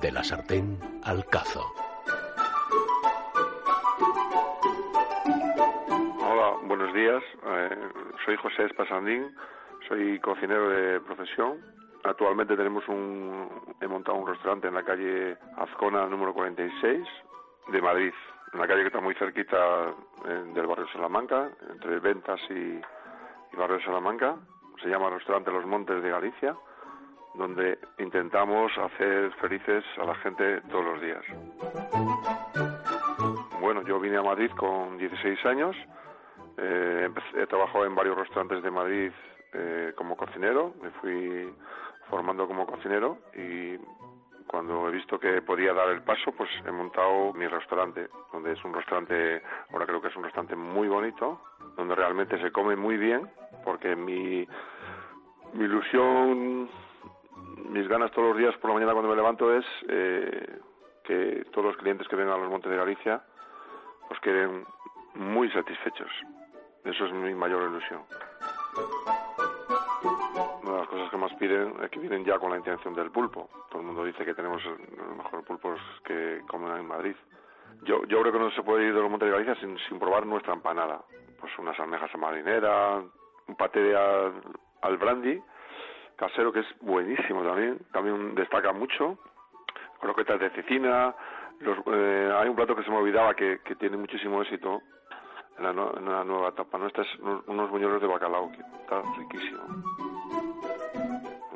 De la sartén al cazo. Hola, buenos días. Eh, soy José Espasandín, soy cocinero de profesión. Actualmente tenemos un, he montado un restaurante en la calle Azcona número 46 de Madrid, en la calle que está muy cerquita eh, del barrio Salamanca, entre Ventas y, y barrio Salamanca. Se llama Restaurante Los Montes de Galicia, donde intentamos hacer felices a la gente todos los días. Bueno, yo vine a Madrid con 16 años, eh, he trabajado en varios restaurantes de Madrid eh, como cocinero, me fui formando como cocinero y cuando he visto que podía dar el paso, pues he montado mi restaurante, donde es un restaurante, ahora creo que es un restaurante muy bonito, donde realmente se come muy bien, porque mi, mi ilusión, mis ganas todos los días por la mañana cuando me levanto es eh, que todos los clientes que vengan a los Montes de Galicia pues queden muy satisfechos. Eso es mi mayor ilusión. Una de las cosas que más piden es que vienen ya con la intención del pulpo. Todo el mundo dice que tenemos los mejores pulpos que comen en Madrid. Yo, yo creo que no se puede ir de los Montes de Galicia sin, sin probar nuestra empanada. Pues unas almejas a marinera, un paté de al, al brandy, casero que es buenísimo también. También destaca mucho. Croquetas de cecina. Los, eh, hay un plato que se me olvidaba que, que tiene muchísimo éxito en la, en la nueva etapa nuestra, es unos, buñuelos de bacalao, que está riquísimo.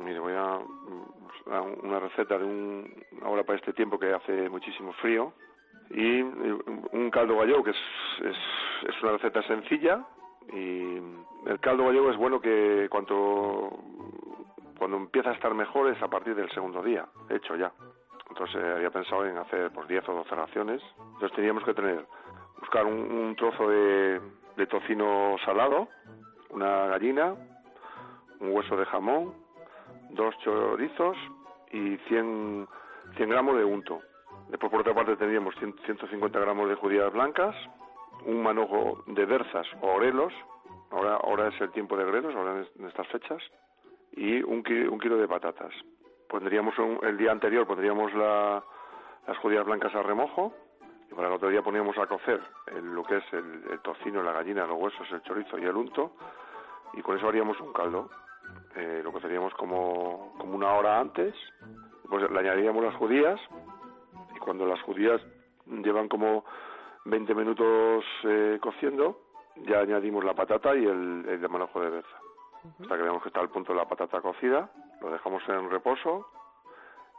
Mire, voy a, mm, a una receta de un, ahora para este tiempo que hace muchísimo frío, y un caldo gallego que es, es, es una receta sencilla, y el caldo gallego es bueno que cuanto cuando empieza a estar mejor es a partir del segundo día, hecho ya. Entonces eh, había pensado en hacer pues 10 o 12 raciones. Entonces teníamos que tener, buscar un, trozo de, de tocino salado, una gallina, un hueso de jamón, dos chorizos y 100, 100 gramos de unto. Después por otra parte tendríamos 100 150 gramos de judías blancas, un manojo de berzas o orelos, ahora, ahora es el tiempo de grelos, ahora en estas fechas, y un, un kilo de patatas. Pondríamos un- el día anterior pondríamos la- las judías blancas a remojo y para el otro día poníamos a cocer el- lo que es el, tocino, la gallina, los huesos, el chorizo y el unto y con eso haríamos un caldo. Eh, lo coceríamos como, como una hora antes, pues le añadiríamos las judías y cuando las judías llevan como 20 minutos eh, cociendo, ya añadimos la patata y el, el manojo de berza. Hasta que veamos que está al punto de la patata cocida, lo dejamos en reposo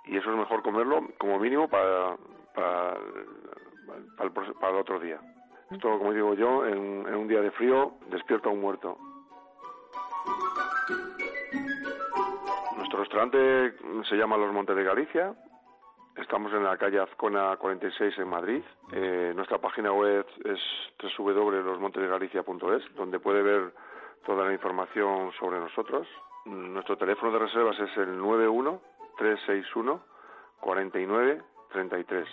y eso es mejor comerlo como mínimo para, para, para el, para otro día. Esto, como digo yo, en, en un día de frío despierta un muerto. Nuestro restaurante se llama Los Montes de Galicia. Estamos en la calle Azcona 46 en Madrid. Eh, nuestra página web es www.losmontesdegalicia.es, donde puede ver toda la información sobre nosotros. Nuestro teléfono de reservas es el 91 361 49 33.